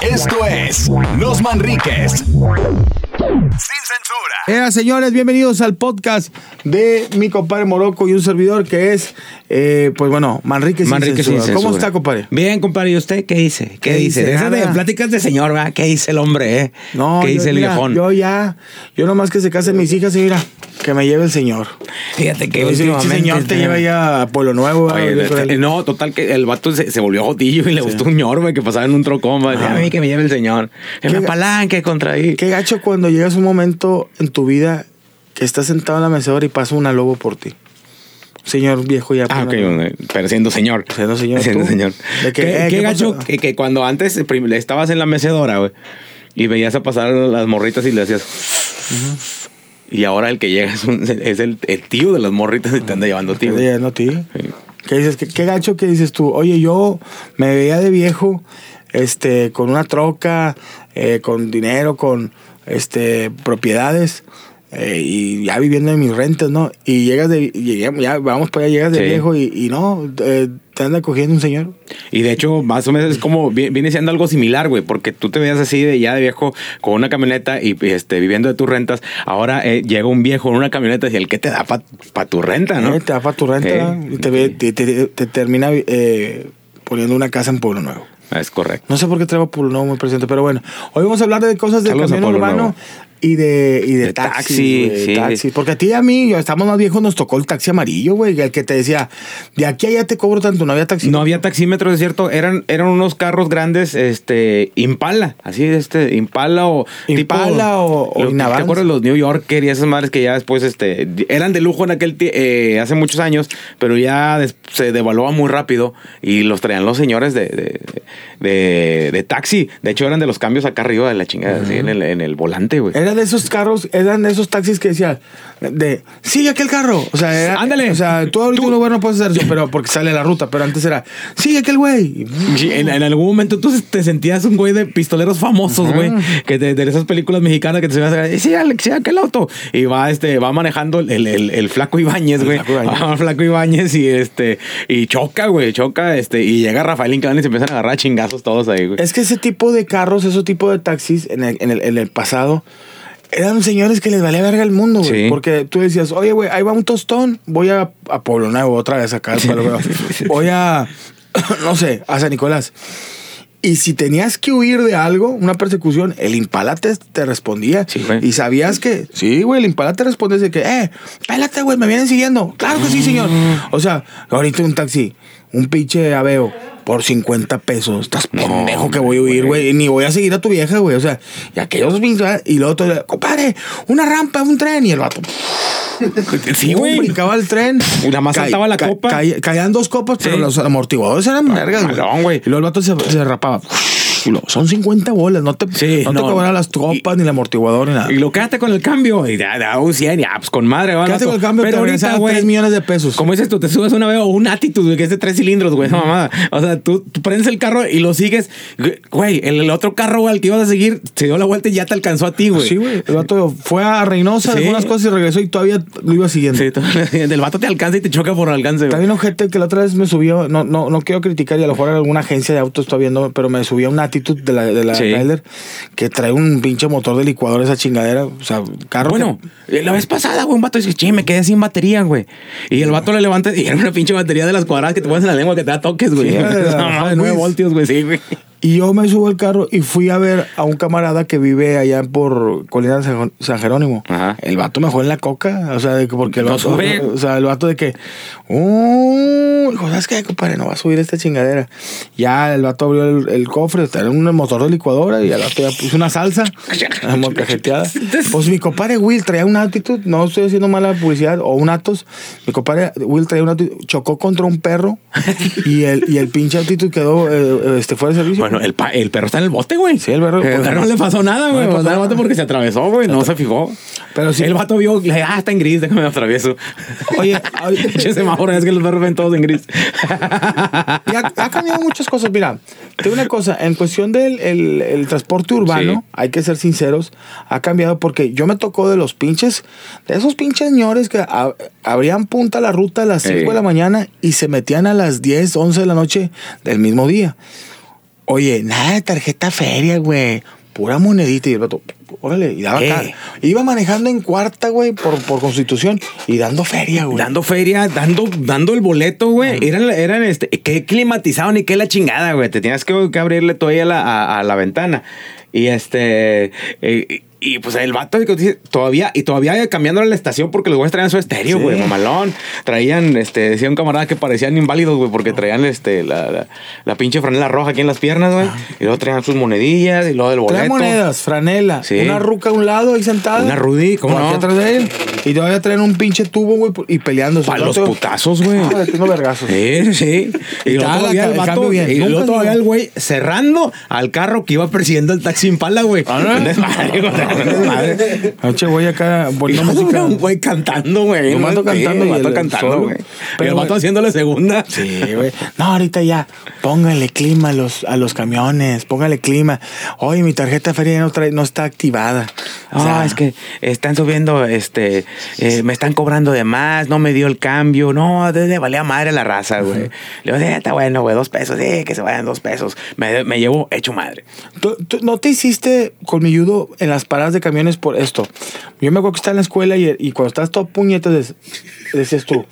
Esto es Los Manriques. Sin censura. Eh, señores, bienvenidos al podcast de mi compadre Morocco y un servidor que es, eh, pues bueno, Manrique sin, Manrique sin censura. ¿Cómo está, compadre? Bien, compadre. ¿Y usted qué dice? ¿Qué, ¿Qué dice? dice? De pláticas de señor, ¿verdad? ¿Qué dice el hombre, eh? No, ¿Qué yo- dice el mira, viejón? Yo ya, yo nomás que se casen mis hijas y mira, que me lleve el señor. Fíjate que últimamente... señor te lleva ya a Pueblo Nuevo. Oye, este, no, total que el vato se, se volvió jotillo y le gustó un ñor, güey, que pasaba en un trocón, Ah. A mí que me lleve el señor. Que me ¿Qué- apalanque contra ahí. Qué gacho cuando llegas a un momento en tu vida que estás sentado en la mecedora y pasa una lobo por ti. Señor viejo ya. Ah, ok, pero siendo señor. Siendo señor, Siendo tú. señor. De que, ¿Qué, eh, qué ¿qué gacho que, que cuando antes eh, estabas en la mecedora, güey, y veías a pasar las morritas y le hacías... Y ahora el que llega es, un- es el, el tío de las morritas y te anda llevando Te. Sí. ¿Qué dices? ¿Qué, qué gacho que dices tú? Oye, yo me veía de viejo, este, con una troca, eh, con dinero, con este propiedades. eh, y ya viviendo en mis rentas, ¿no? Y llegas de, ya, vamos para allá, llegas de Sí. viejo y, y no, eh, te anda cogiendo un señor. Y de hecho, más o menos es como, vi- viene siendo algo similar, güey, porque tú te veías así de ya de viejo con una camioneta y este, viviendo de tus rentas. Ahora eh, llega un viejo en una camioneta y el que te da para tu renta, ¿no? Eh, te da para tu renta y te, te, te- te termina poniendo una casa en Pueblo Nuevo. Es correcto. No sé por qué traigo Pueblo Nuevo muy presente, pero bueno. Hoy vamos a hablar de cosas del Saludos camión urbano. Y de, y de, De taxis, taxi, sí. taxis. Porque a ti y a mí, yo estamos más viejos, nos tocó el taxi amarillo, güey. El que te decía, de aquí a allá te cobro tanto, no había taxi. No había taxímetros, es cierto, eran, eran unos carros grandes, este, Impala, así, este, Impala o... Impala o- o. ¿Te acuerdas los New Yorker y esas madres que ya después, este, eran de lujo en aquel, eh, hace muchos años, pero ya des- se devaluaba muy rápido y los traían los señores de, de, de- de taxi. De hecho, eran de los cambios acá arriba de la chingada, así, en el, en el volante, güey. Era de esos carros, eran de esos taxis que decían, de, sigue aquel carro. O sea, era, Ándale. O sea, tú ahorita Tú- no, no puedes hacer eso, pero porque sale la ruta. Pero antes era, sigue aquel güey. En, en algún momento tú te sentías un güey de pistoleros famosos, güey. Que de, de esas películas mexicanas que te se a sí, Alex, sí, aquel auto. Y va, este, va manejando el, el- el flaco Ibáñez, güey. Flaco Ibáñez. El y este, y choca, güey, choca, este, y llega Rafael Inclán y se empiezan a agarrar a chingazos todos ahí, güey. Es que ese tipo de carros, ese tipo de taxis en el, en el, en el pasado, eran señores que les valía verga el mundo, güey. Sí. Porque tú decías, oye, güey, ahí va un tostón, voy a, a Pueblo Nuevo otra vez acá. voy a, no sé, a San Nicolás. Y si tenías que huir de algo, una persecución, el Impala te, te respondía. Sí, güey. Y sabías que, sí, güey, el Impala te responde de que, eh, pélate, güey, me vienen siguiendo. Claro que sí, señor. O sea, ahorita un taxi, un pinche aveo por 50 pesos. Estás No, pendejo que voy a huir, güey. Ni voy a seguir a tu vieja, güey. O sea, y aquellos y luego todo, compadre, una rampa, un tren. Y el vato, Sí, güey. brincaba el tren. Y nada más saltaba la copa. ca- caían dos copas, pero los amortiguadores eran vergas, güey. Y luego el vato se, se derrapaba. Son 50 bolas, no te, Sí, no te cobran las copas, ni el amortiguador, ni nada. Y lo quédate con el cambio. Y da, da un 100, ya, pues con madre. Quédate con el cambio, Pero te ahorita, güey. 3 millones de pesos. Como dices tú, te subes una vez o un Attitude, güey, que es de tres cilindros, güey, esa mamada. O sea, tú, tú prendes el carro y lo sigues. Güey, el, el otro carro güey, al que ibas a seguir se dio la vuelta y ya te alcanzó a ti, güey. Sí, güey. El vato fue a Reynosa, Sí. dejó unas cosas y regresó y todavía lo iba siguiendo. Sí, tú- el vato te alcanza y te choca por alcance, güey. bien ojete que la otra vez me subió, no, no, no quiero criticar y a lo mejor alguna agencia de autos está viendo, pero me subía una actitud de la, de la Sí. trailer que trae un pinche motor de licuador esa chingadera. O sea, carro. Bueno, la vez pasada, güey, un vato dice, che, me quedé sin batería, güey. Y el vato le levanta y era una pinche batería de las cuadradas que te pones en la lengua que te da toques, güey. Sí, era de la- Esa mamada de de 9 Luis. voltios, güey, sí, güey. Y yo me subo al carro y fui a ver a un camarada que vive allá por Colina de San Jerónimo. Ajá. El vato me en la coca. O sea, de que porque el No vato. sube. O sea, el vato de que. Uh, dijo, ¿sabes qué, compadre? No va a subir esta chingadera. Ya el vato abrió el, el cofre, era un motor de licuadora y el vato ya puso una salsa. molcajeteada. Pues mi compadre Will traía una actitud, no estoy haciendo mala publicidad, o un Atos. Mi compadre Will traía una actitud, chocó contra un perro y el, y el pinche actitud quedó eh, este, fuera de servicio. Bueno, el, pa- el perro está en el bote, güey. Sí, el perro- El perro no le pasó nada, No güey. Pasó el bote porque se atravesó, güey. No se fijó. Pero sí. El vato vio, le dije, ah, está en gris, déjame me atravieso. Oye, Pinche semáforo, es que los perros ven todos en gris. Y ha, ha cambiado muchas cosas. Mira, te digo una cosa, en cuestión del el, el transporte urbano, Sí. hay que ser sinceros, ha cambiado porque yo me tocó de los pinches, de esos pinches señores que a- abrían punta la ruta a las 5 Sí. de la mañana y se metían a las 10, 11 de la noche del mismo día. Oye, nada de tarjeta feria, güey. Pura monedita y el vato, órale, y daba acá. Iba manejando en cuarta, güey, por, por constitución y dando feria, güey. Dando feria, dando, dando el boleto, güey. Eran, eran este, que climatizaban ni qué la chingada, güey. Te tenías que, que abrirle todavía la, a, a la ventana. Y este. eh, y pues el vato todavía, y todavía cambiando la estación porque los güeyes traían su estéreo, Sí. güey, mamalón. Traían, este, decía un camarada que parecían inválidos, güey, porque traían este, la, la, la pinche franela roja aquí en las piernas, güey. Y luego traían sus monedillas y luego del boleto. Trae monedas, franela, Sí. una ruca a un lado ahí sentada. Una Rudy, ¿cómo no? atrás de él. Y todavía traen un pinche tubo, güey, y peleándose. Para los putazos, güey. Ah, tengo vergazos. Sí, sí. Y, Y luego todavía el vato, bien. y luego todavía el güey cerrando al carro que iba persiguiendo el taxi Impala, güey. Ah, ¿no? Desmadre. Noche voy acá luego música. un güey cantando, güey. Vato Sí, cantando el cantando, güey. Pero, vato güey, haciéndole segunda. Sí, güey. No, ahorita ya. Póngale clima a los, a los camiones. Póngale clima. Oye, mi tarjeta feria no, trae, no está activada. O Ah, sea, es que están subiendo, este, eh, me están cobrando de más, no me dio el cambio, no, desde valía madre la raza, güey. Le digo, sí, está bueno, güey, dos pesos, sí, que se vayan dos pesos. Me, me llevo hecho madre. ¿tú- tú ¿No te hiciste colmilludo en las paradas de camiones por esto? Yo me acuerdo que estaba en la escuela y, y cuando estabas todo puñetas decías tú,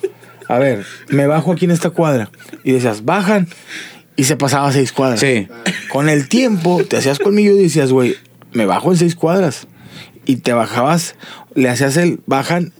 a ver, me bajo aquí en esta cuadra. Y decías, bajan. Y se pasaba a seis cuadras. Sí. Con el tiempo te hacías colmilludo y decías, güey, me bajo en seis cuadras. Y te bajabas, le hacías el, bajan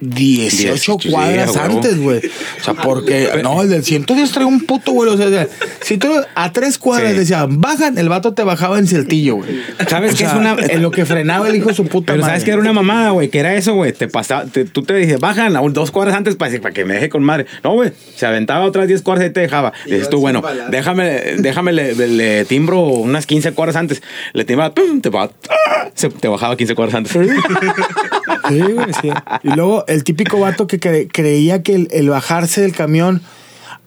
18 Sí, cuadras a huevo. antes, güey. O sea, porque, no, el del 110 trae un puto, güey. O sea, si tú a tres cuadras Sí. decían, bajan, el vato te bajaba en Celtillo, güey. ¿Sabes qué es una- En lo que frenaba el hijo de su puta Pero madre. sabes que era una mamada, güey, que era eso, güey. Te pasaba, te- tú te dices, bajan a un- dos cuadras antes para, para que me deje con madre. No, güey, se aventaba otras 10 cuadras y te dejaba. Y dices tú, bueno, déjame, déjame, le, le timbro unas 15 cuadras antes. Le timbraba, ¡pum! te, ¡ah! te bajaba 15 cuadras antes. Sí, güey, sí. Y luego el típico vato que cre- creía que el, el bajarse del camión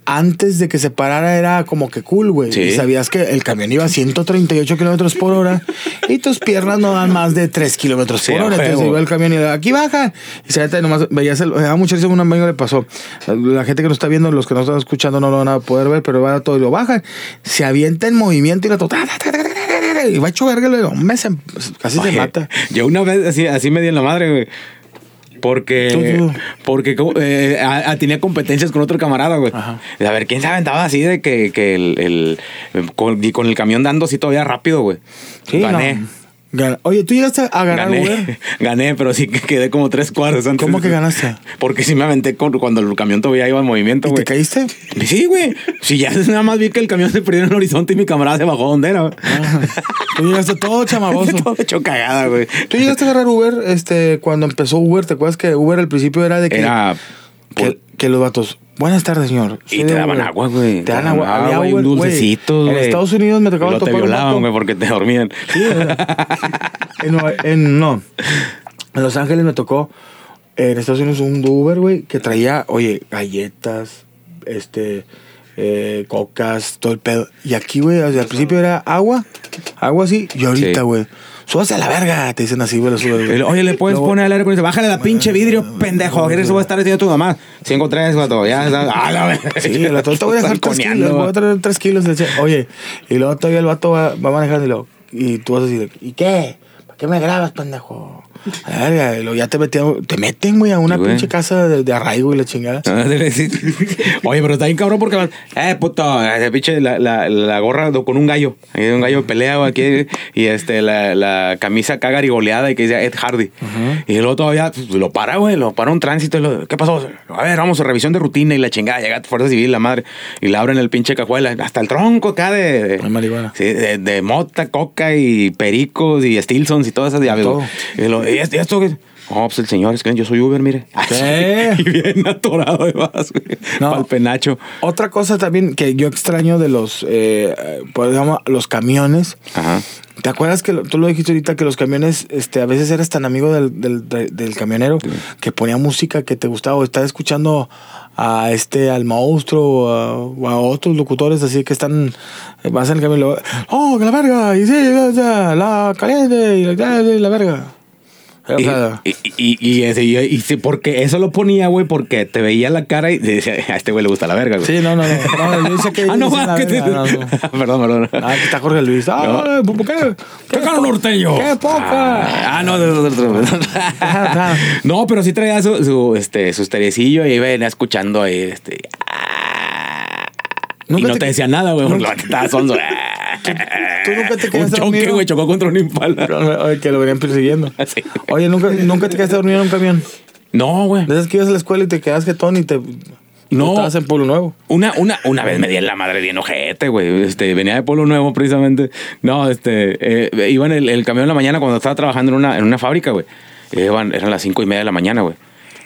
antes de que se parara era como que cool, güey. Sí. Y sabías que el camión iba a 138 kilómetros por hora y tus piernas no dan más de 3 kilómetros por hora. Entonces iba el camión y le aquí bajan. Y se neta, nomás veías el. A mucha risa, un amigo le pasó. La gente que nos está viendo, los que nos están escuchando no lo van a poder ver, pero va todo y lo bajan. Se avienta en movimiento y la tota. Y va hecho verga. Hombre, se- casi se mata. Yo una vez así, así me di en la madre, güey. Porque, porque eh, a- a- tenía competencias con otro camarada, güey. Ajá. A ver, ¿quién se aventaba así de que, que el, el- con, y con el camión dando así todavía rápido, güey? Sí, Gané. no. Gan- Oye, ¿tú llegaste a ganar Gané, Uber? gané, pero sí que quedé como tres cuadros antes. ¿Cómo que ganaste? Porque sí me aventé cuando el camión todavía iba en movimiento, ¿Y güey. te caíste? Sí, güey. Sí, ya nada más vi que el camión se perdió en el horizonte y mi camarada se bajó donde era, güey. Tú llegaste todo chamagoso. Todo hecho cagada, güey. ¿Tú llegaste a agarrar Uber este, cuando empezó Uber? ¿Te acuerdas que Uber al principio era de que, Era... que, que los vatos, buenas tardes, señor. Y te daban Uber". agua, güey. Te dan agua. Había y un Uber, güey. dulcecito, En güey. Estados Unidos me tocaba te topar un violaban, güey, porque te dormían. Sí, en, no. En Los Ángeles me tocó en Estados Unidos un Uber, güey, que traía, oye, galletas, este, eh, cocas, todo el pedo. Y aquí, güey, o sea, al principio era agua, agua así, y ahorita, Sí. Súbase a la verga, te dicen así, güey. El- Oye, le puedes Luego- poner al aire acondicionado. Bájale la pinche vidrio, pendejo. ¿Qué eso va a estar diciendo tu mamá? 5 3 güey. Ya está. La verga. Sí, la te voy a dejar tres Balconeando, kilos, voy a traer tres kilos. Oye, y luego todavía el vato va, va manejando y, luego, y tú vas a decir, ¿y qué? ¿Para qué me grabas, pendejo? La ya te, metieron, te meten, güey, a una Sí, güey. pinche casa de, de arraigo y la chingada. Ah. Oye, pero está bien cabrón porque van, eh, puto, ese pinche la, la, la gorra con un gallo. Un gallo pelea aquí y este la, la camisa acá garigoleada y que dice Ed Hardy. Y luego todavía pues, lo para, güey, lo para un tránsito y lo, ¿qué pasó? A ver, vamos a revisión de rutina y la chingada, llega Fuerza Civil, la madre, y le abren el pinche cajuela, hasta el tronco acá de, de, marihuana. Sí, de, de mota, coca y pericos y Stilsons y todas esas. Todo. Y, lo, ¿y esto? esto qué? No, pues el señor, es que yo soy Uber, mire. ¿Qué? Y bien atorado de más, güey. No. Pa'l penacho. Otra cosa también que yo extraño de los, eh, pues, digamos, los camiones. Ajá. ¿Te acuerdas que lo- tú lo dijiste ahorita que los camiones, este, a veces eras tan amigo del, del, de- del camionero que ponía música que te gustaba o estar escuchando a este, al monstruo o a, otros locutores así que están, eh, vas en el camión y luego, oh, que la verga, y sí, ya, la caliente, y la, la verga. O Y, sea, y, y, y ese- y- y sí, porque eso lo ponía, güey, porque te veía la cara y decía, a este güey le gusta la verga, güey. Sí, no, no, no. no yo sé que ah, no, va, que te... no, no. perdón, perdón. Ah, que está Jorge Luis. Ah, ¿por qué? ¡Qué caro norteño! ¡Qué poca! Ah, no, de otro. no, pero sí traía su, su, este, su esterecillo y venía escuchando ahí, este. ah, Y no te- te decía nada, güey, nunca- estaba sonso. ¿Tú nunca te Un quedaste choque, dormido? güey, chocó contra un impala. Oye, que lo venían persiguiendo. Sí. Oye, ¿nunca, nunca te quedaste dormido en un camión. No, güey. De esas que ibas a la escuela y te quedas jetón y te. No. Estabas en Pueblo Nuevo. Una, una, una vez me di en la madre bien ojete, güey. Este, venía de Pueblo Nuevo precisamente. No, este, eh, iba en el, el camión en la mañana cuando estaba trabajando en una, en una fábrica, güey. Iban, eran las cinco y media de la mañana, güey.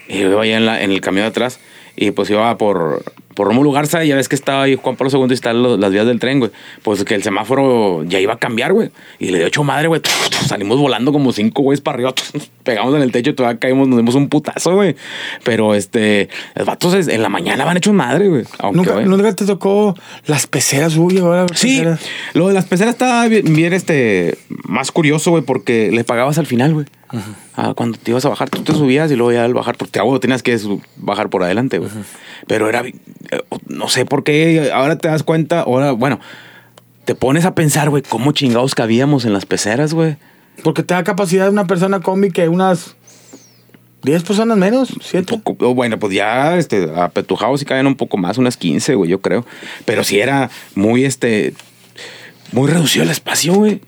Y yo iba allá en, la, en el camión de atrás y pues iba por, por Rómulo Garza y ya ves que estaba ahí Juan Pablo II y están los- las vías del tren, güey. Pues que el semáforo ya iba a cambiar, güey. Y le dio ocho madre, güey. Salimos volando como cinco güeyes para arriba. Pegamos en el techo y todavía caímos, nos dimos un putazo, güey. Pero este, los vatos en la mañana van hechos madre, güey. ¿Nunca, güey, ¿Nunca te tocó las peceras? Ahora Sí, peceras. lo de las peceras estaba bien, bien, este, más curioso, güey, porque le pagabas al final, güey. Ah, cuando te ibas a bajar, tú te subías y luego ya al bajar, porque te tenías que bajar por adelante, güey. Pero era, eh, no sé por qué, ahora te das cuenta, ahora, bueno, te pones a pensar, güey, cómo chingados cabíamos en las peceras, güey. Porque te da capacidad de una persona combi que unas 10 personas menos, 7. Poco- o bueno, pues ya, este, apetujados y caían un poco más, unas 15, güey, yo creo. Pero sí era muy, este, muy reducido el espacio, güey.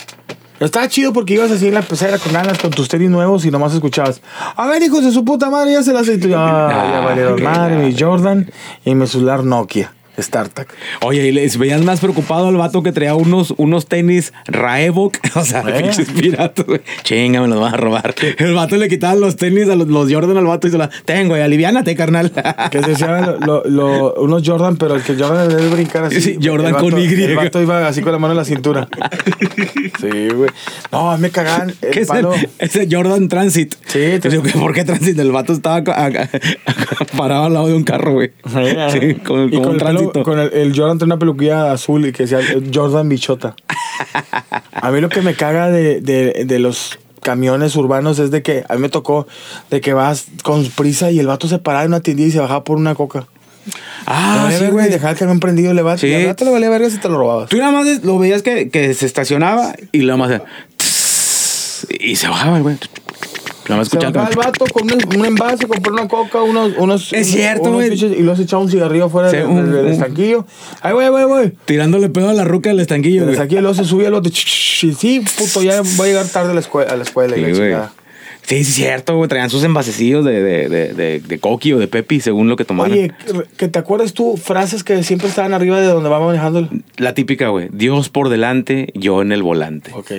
Estaba chido porque ibas así en la pecera con ganas, con tus tenis nuevos y nomás escuchabas. A ver, hijos de su puta madre, ya se las... Ah, ya valieron madre, mi. Jordan y mi celular Nokia, StarTAC. Oye, y les veían más preocupado al vato que traía unos, unos tenis Raebok. O sea, Eh. pinches piratas, güey. Chinga, me los van a robar. El vato le quitaba los tenis a los, los Jordan al vato y se la. Ten, güey, aliviánate, carnal. Que se decían lo- lo- unos Jordan, pero el que Jordan debe brincar así. Sí, Jordan vato- con Y. El vato iba así con la mano en la cintura. Sí, güey. No, me cagaban el ¿Qué es el, ese Jordan Transit? Sí, te- digo, ¿por qué Transit? El vato estaba a- a- parado al lado de un carro, güey. Sí, con, y con un el, con el, el Jordan tiene una peluquilla azul y que decía eh, Jordan Bichota. A mí lo que me caga de, de, de los camiones urbanos es de que a mí me tocó de que vas con prisa y el vato se paraba en una tiendita y se bajaba por una coca. Ah, sí, güey. Dejaba el camión prendido, le va, Sí. al rato le valía verga si te lo robabas. Tú nada más lo veías que, que se estacionaba y luego más y se bajaba el güey. Nada más Se escuchaba bajaba el vato con un, un envase, compró una coca, unos... unos Es cierto, unos güey. pinches- Y luego se echaba un cigarrillo afuera Sí, del, un- del- del un- estanquillo. Ay, güey, güey, güey. tirándole pedo a la ruca del estanquillo, güey. estanquillo y luego se subía el ch, y Sí, puto, ya voy a llegar tarde a la escuela. A la escuela y Sí, la güey. chingada. Sí, sí, cierto, güey. Traían sus envasecillos de, de, de, de, de coqui o de pepi, según lo que tomaran. Oye, que- te acuerdas tú frases que siempre estaban arriba de donde va manejando el... La típica, güey. Dios por delante, yo en el volante. Ok.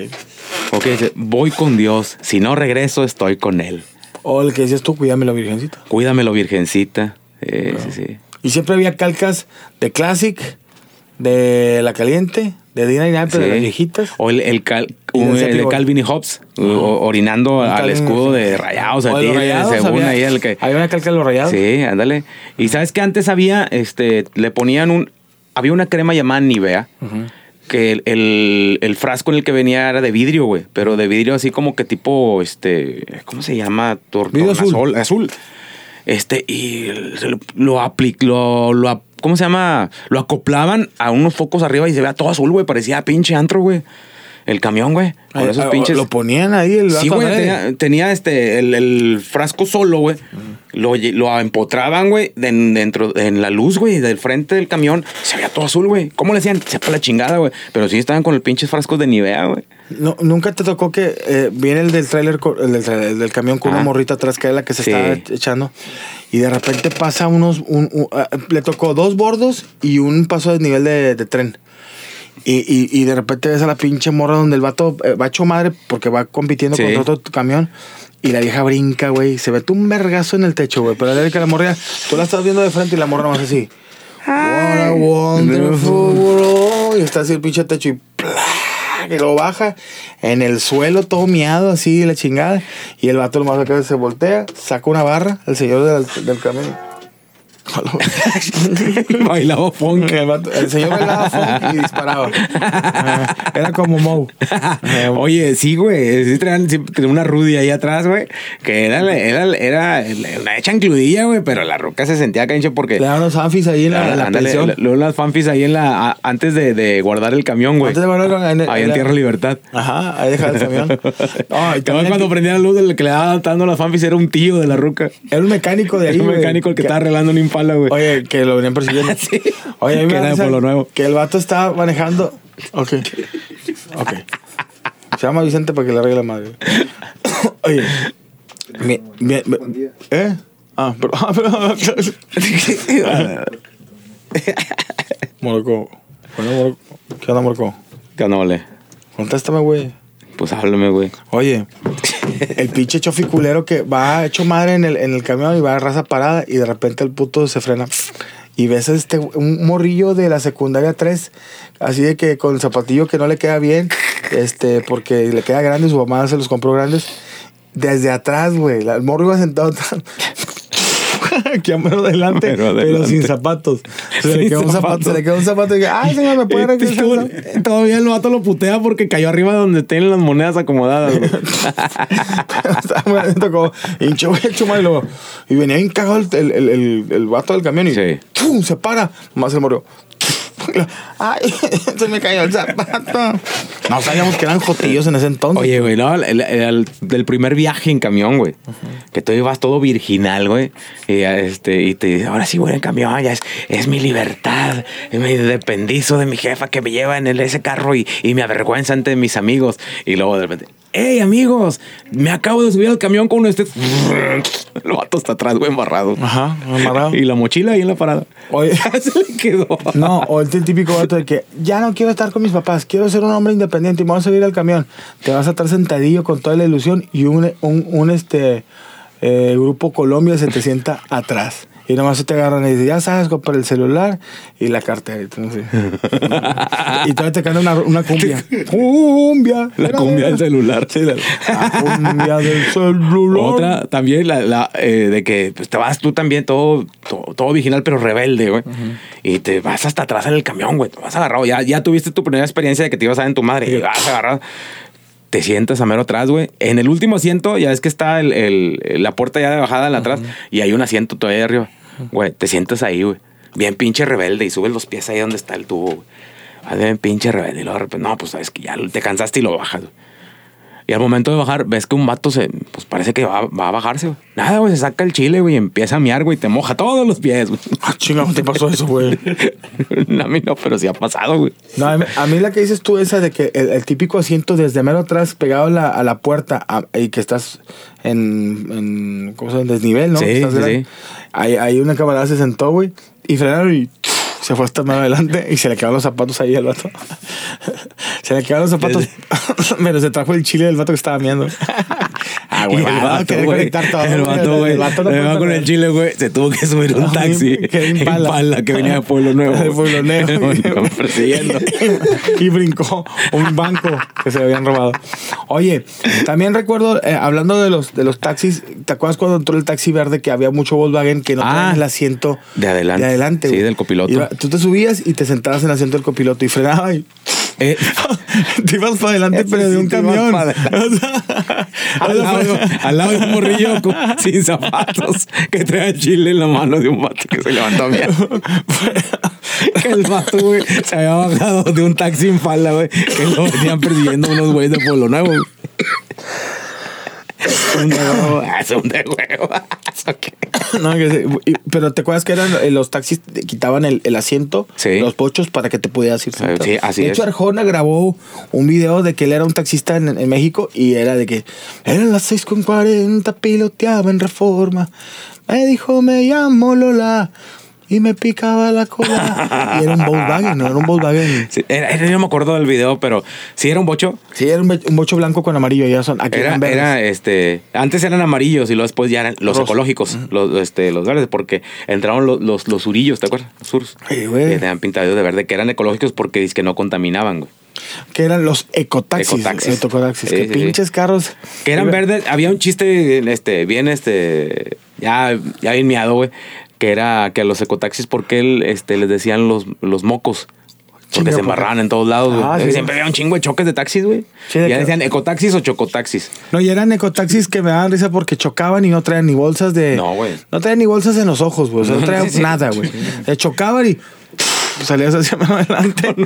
Ok, dice, voy con Dios. Si no regreso, estoy con Él. O el que decías tú, cuídamelo, virgencita. Cuídamelo, virgencita. Eh, sí, sí. Y siempre había calcas de Classic, de La Caliente, de Dina y Nape, de Sí. las viejitas. O el, el, cal- Y del un- el de. Calvin y Hobbes, o- orinando Un al Calvin- escudo de rayados. O a ti, rayados, según había, ahí el que... había una calca de los rayados. Sí, ándale. Y sabes que antes había, este, le ponían un, había una crema llamada Nivea, que el, el- el frasco en el que venía era de vidrio, güey, pero de vidrio así como que tipo, este, ¿cómo se llama? Vidrio azul. azul. Este, y lo, lo, apli- lo, lo ¿cómo se llama? Lo acoplaban a unos focos arriba y se veía todo azul, güey, parecía pinche antro, güey. El camión, güey. Con Ay, esos ah, pinches. Lo ponían ahí el Sí, güey, tenía, tenía, este, el, el frasco solo, güey. Lo, empotraban, güey, den- dentro, en la luz, güey, del frente del camión. Se veía todo azul, güey. ¿Cómo le decían? Sepa la chingada, güey. Pero sí estaban con el pinches frascos de Nivea, güey. No, Nunca te tocó que eh, viene el del trailer, co- el el del camión con una morrita atrás que es la que se Sí. está echando y de repente pasa unos, un- un- ah, le tocó dos bordos y un paso de nivel de, de tren. Y, y, y de repente ves a la pinche morra donde el vato eh, va hecho madre porque va compitiendo Sí. contra otro camión. Y la vieja brinca, güey. Se ve un vergazo en el techo, güey. Pero la que la morra, tú la estás viendo de frente y la morra nomás así. What a wonderful world. Y está así el pinche techo y que lo baja en el suelo todo miado así la chingada y el vato nomás acá se voltea saca una barra el señor del, del camión Bailaba funk. El, señor bailaba funk y disparaba. Ah, Era como Moe. Oye, sí, güey. Sí traían, una Rudy ahí atrás, güey. Que era, era, era una chancludilla, güey. Pero la roca se sentía cancho porque. Le daban los anfis ahí en la, la luego las fanfis ahí en la. antes de, de guardar el camión, güey. Antes de guardar el- Ahí en Tierra Libertad. Ajá, ahí dejaba el camión. También cuando prendía la luz, el que le daba dando las fanfis era un tío de la ruca. Era un mecánico de ahí, Era un mecánico el que, estaba arreglando un impala, güey. Oye, que lo venían persiguiendo. Sí. Oye, a mí me era de Polo Nuevo. Que el vato estaba manejando. Ok. Ok. Se llama Vicente para que le arregle la madre. Oye. Mi, mi- mi- ¿Eh? Ah, pero. ah, pero- Morocco. Bueno, Morocco. ¿Qué onda, Morocco? Que no, vale. Contéstame, güey. Pues háblame, güey. Oye, el pinche chofi culero que va hecho madre en el, en el camión y va a raza parada y de repente el puto se frena. Y ves este, un morrillo de la secundaria 3, así de que con el zapatillo que no le queda bien, este, porque le queda grande, su mamá se los compró grandes. Desde atrás, güey, el morro iba sentado Aquí a mano adelante, pero sin zapatos. Se le Sin quedó un zapato, zapatos. se le quedó un zapato y dije, ay, señor, ¿me puede Este, regresar? Todavía el vato lo putea porque cayó arriba donde tienen las monedas acomodadas, atento como hincho, hecho mal, y venía bien cagado el, el, el, el, el vato del camión y Sí. ¡pum! se para. Más se murió. Ay, se me cayó el zapato. No sabíamos que eran jotillos en ese entonces. Oye, güey, no, el, el- el- del primer viaje en camión, güey. Que tú ibas todo virginal, güey. Y, este, y te dice, ahora sí voy en camión, ya es, es mi libertad. Me independizo de mi jefa que me lleva en el, ese carro y, y me avergüenza ante mis amigos. Y luego de repente, hey, amigos, me acabo de subir al camión con este. El vato está atrás, güey, embarrado. Ajá, amarrado. Y la mochila ahí en la parada. Oye. se le quedó. No, o el típico vato de que ya no quiero estar con mis papás, quiero ser un hombre independiente y me voy a subir al camión. Te vas a estar sentadillo con toda la ilusión y un, un, un, este eh, grupo Colombia se te sienta atrás. Y nomás te agarran y dicen, ya sabes, comprar el celular y la cartera. Y, todavía te canta una, una cumbia. Cumbia. La cumbia del celular. Sí, la, la cumbia del celular. Otra también, la, la, eh, de que pues, te vas tú también todo, todo, todo virginal, pero rebelde, güey. Y te vas hasta atrás en el camión, güey. Te vas agarrado. Ya, ya tuviste tu primera experiencia de que te ibas a dar en tu madre. Y vas agarrado. Te sientas a mero atrás, güey. En el último asiento, ya es que está el, el- la puerta ya de bajada en la atrás y hay un asiento todavía arriba. Güey, te sientas ahí, güey. Bien pinche rebelde y subes los pies ahí donde está el tubo, güey. Bien pinche rebelde y luego de repente, no, pues sabes que ya te cansaste y lo bajas, güey. Y al momento de bajar, ves que un vato se, pues parece que va, va a bajarse, güey. Nada, güey, se saca el chile, güey, y empieza a miar, güey, y te moja todos los pies, güey. Ah, chinga, ¿cómo te pasó eso, güey? a mí no, pero sí ha pasado, güey. No, a mí, a mí la que dices tú, esa de que el, el típico asiento desde mero atrás, pegado a la, a la puerta, a- y que estás en, en ¿cómo se llama? En desnivel, ¿no? Sí, Estás sí, de- sí. Ahí, ahí una camarada se sentó, güey, y frenaron y se fue hasta más adelante y se le quedaron los zapatos ahí al vato. se le quedaron los zapatos, pero se trajo el chile del vato que estaba miando. ah, güey, el vato, güey, el vato, güey, El vato no con el chile, güey, se tuvo que subir un taxi. que Impala. Impala, que venía de Pueblo Nuevo. De Pueblo Nuevo. Persiguiendo. y brincó un banco que se habían robado. Oye, también recuerdo, eh, hablando de los, de los taxis, ¿te acuerdas cuando entró el taxi verde que había mucho Volkswagen que no Ah, el asiento de adelante. De adelante Sí, del copiloto. Iba- tú te subías y te sentabas en el asiento del copiloto y frenaba y Eh, te ibas para adelante, pero de un camión. O sea, al, lado, de- al lado de un morrillo con- sin zapatos que trae chile en la mano de un vato que se levantó miar. que el vato, güey, se había bajado de un taxi en falda, güey, que lo venían persiguiendo unos güeyes de Pueblo Nuevo. Güey. Un de huevo. Ah, Es un de huevo. ¿Eso qué? No, pero te acuerdas que eran eh, los taxis quitaban el, el asiento, Sí. los pochos para que te pudieras ir. sentado. sí, así de es. hecho, Arjona grabó un video de que él era un taxista en, en México y era de que eran las 6 con 40, piloteaba en reforma. Me dijo, me llamo Lola. Y me picaba la cola. y era un Volkswagen, no era un Volkswagen. Sí, era- era- yo no me acuerdo del video, pero sí era un bocho. Sí, era un, bocho blanco con amarillo. Ya son, aquí Era, eran verdes. era, este, antes eran amarillos y luego después ya eran los Rosa. ecológicos, los, este, los verdes, porque entraron los, los, los surillos, ¿te acuerdas? Los suros. Sí, güey. Que tenían pintado de verde, que eran ecológicos porque es que no contaminaban, güey. Que eran los ecotaxis. Ecotaxis. Ecotaxis. Sí, que sí, sí. pinches carros. Que eran verdes, había un chiste, este, bien, este, ya, ya bien miado, güey. Que era que a los ecotaxis, porque él este, les decían los, los mocos. Porque Chinga, se embarraban en todos lados, güey. Ah, sí. Siempre había un chingo de choques de taxis, güey. Sí, ya decían ecotaxis o chocotaxis. No, y eran ecotaxis que me daban risa porque chocaban y no traían ni bolsas de. No, güey. No traían ni bolsas en los ojos, güey. O sea, no traían sí, nada, güey. Eh, chocaban y. Salías hacia más adelante.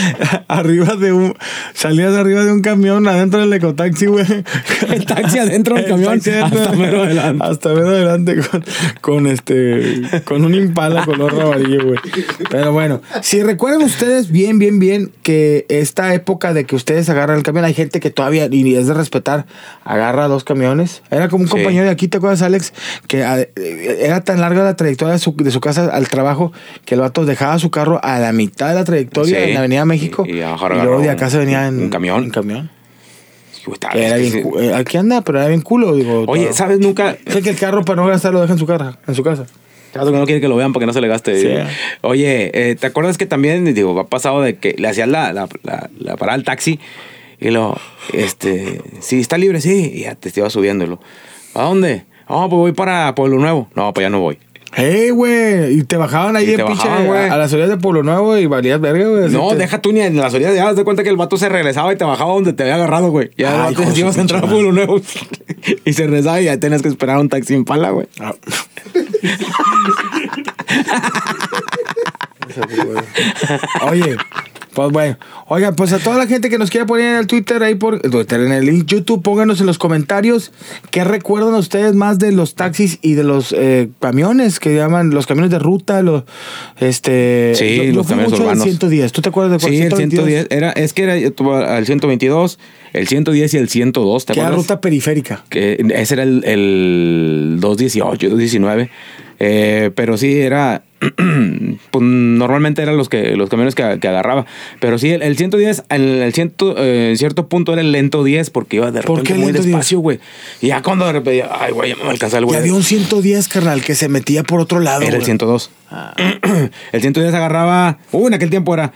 arriba de un. Salías arriba de un camión adentro del ecotaxi, güey. El taxi adentro del El camión, hasta mero adelante. Hasta mero adelante con, con este. Con un impala color amarillo, güey. Pero bueno, si recuerdan ustedes bien, bien, bien que esta época de que ustedes agarran el camión, hay gente que todavía, y es de respetar, agarra dos camiones. Era como un Sí. compañero de aquí, ¿te acuerdas, Alex? Que ah, eh, era tan larga la trayectoria de su, de su casa al trabajo que el vato dejaba su carro a la mitad de la trayectoria Sí. en la Avenida México. Y- Y, y a mejor luego de acá se venía en un camión. En camión. Era bien cu- eh, aquí anda, pero era bien culo, digo. Oye, todo. ¿sabes nunca? Sé que el carro para no gastar lo deja en su casa, en su casa. Caso que no quiere que lo vean para que no se le gaste. Sí. Oye, eh, ¿te acuerdas que también, digo, ha pasado de que le hacías la, la, la, la parada al taxi y lo, este, sí, está libre, sí, y ya te iba subiéndolo. ¿A dónde? No, pues voy para Pueblo Nuevo. No, pues ya no voy. ¡Eh, güey! Y te bajaban ahí de te pinche a, a las orillas de Pueblo Nuevo y valías verga, güey. No, te- deja tú ni en las orillas de haz de cuenta que el vato se regresaba y te bajaba donde te había agarrado, güey. Ya te ibas a entrar a Pueblo Nuevo y se regresaba y ya tenías que esperar un taxi en pala, güey. Ah. Oye, pues bueno. Oiga, pues a toda la gente que nos quiera poner en el Twitter, ahí por Twitter, en el YouTube, pónganos en los comentarios qué recuerdan ustedes más de los taxis y de los eh, camiones que llaman los camiones de ruta, los este Sí, yo- yo los fui camiones mucho urbanos. 110. ¿Tú te acuerdas de cuál? Sí, el 122? 110. Era, es que era el 122, el 110 y el 102, ¿te Que era acuerdas? ruta periférica. Que ese era el, el 218, 219. Eh, pero sí, era. pues normalmente eran los que los camiones que, que agarraba. Pero sí, el, el 110, en el ciento, eh, cierto punto era el lento 10 porque iba de ¿Por repente muy lento 10? despacio, güey. Y ya cuando de repente, ay, güey, ya me alcanzaba el Y güey. había un 110, carnal, que se metía por otro lado. Era el güey. 102. Ah. el 110 agarraba. Uh, en aquel tiempo era.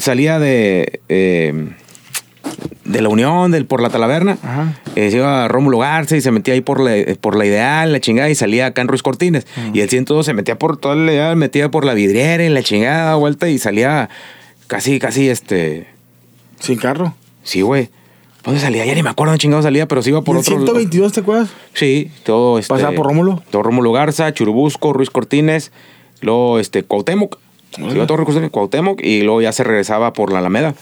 Salía de. eh, de la Unión, del, por la Talaverna. Ajá. Eh, se iba a Rómulo Garza y se metía ahí por la, por la Ideal, la chingada, y salía acá en Ruiz Cortines. Y el 102 se metía por toda la Ideal, metía por la vidriera y la chingada, vuelta, y salía casi, casi este. Sin carro. Sí, güey. ¿Dónde salía? Ya ni me acuerdo dónde chingado salía, pero sí iba por ¿Y el otro 122 te acuerdas? Sí, todo este. ¿Pasaba por Rómulo? Todo Rómulo Garza, Churubusco, Ruiz Cortines, luego este Cuauhtémoc. Se iba todo Ruiz Cortines, Cuauhtémoc y luego ya se regresaba por la Alameda.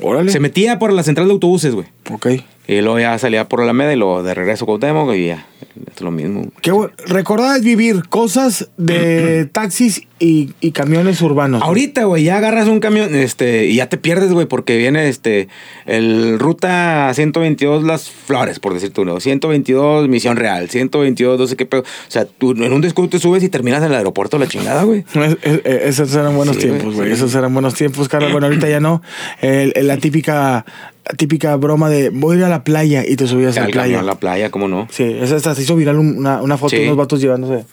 Órale. Se metía por la central de autobuses, güey. Ok. Y luego ya salía por la Alameda y luego de regreso Cuauhtémoc y ya. Es lo mismo. Qué bueno. Recordad vivir cosas de taxis y, y camiones urbanos. Ahorita, güey, ya agarras un camión este, y ya te pierdes, güey, porque viene este el ruta 122 Las Flores, por decirte uno. 122 Misión Real, 122 no sé qué pedo. O sea, tú en un descuido te subes y terminas en el aeropuerto la chingada, güey. Es- es- es- esos eran buenos Sí, tiempos, güey, sí. Esos eran buenos tiempos, Carlos. Bueno, ahorita ya no. El- el- la típica típica broma de voy a ir a la playa y te subías a la playa. a la playa, ¿cómo no? Sí, esa hasta se hizo viral un- una, una foto Sí. de unos vatos llevándose.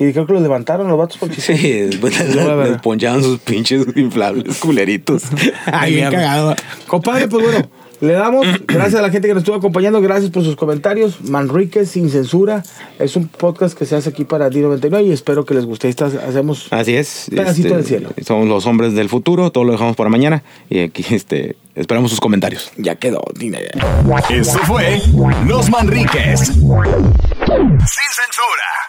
Y creo que los levantaron los vatos porque Sí, después les ponchaban sus pinches inflables culeritos. Ay, bien cagado. Compadre, pues bueno, le damos gracias a la gente que nos estuvo acompañando, gracias por sus comentarios. Manriquez sin censura es un podcast que se hace aquí para D99 y espero que les guste. Estas hacemos Así es. este, Pedacito del cielo. Somos los hombres del futuro, todo lo dejamos para mañana. Y aquí este, esperamos sus comentarios. ya quedó. dinero. Esto fue Los Manriques. Sin censura.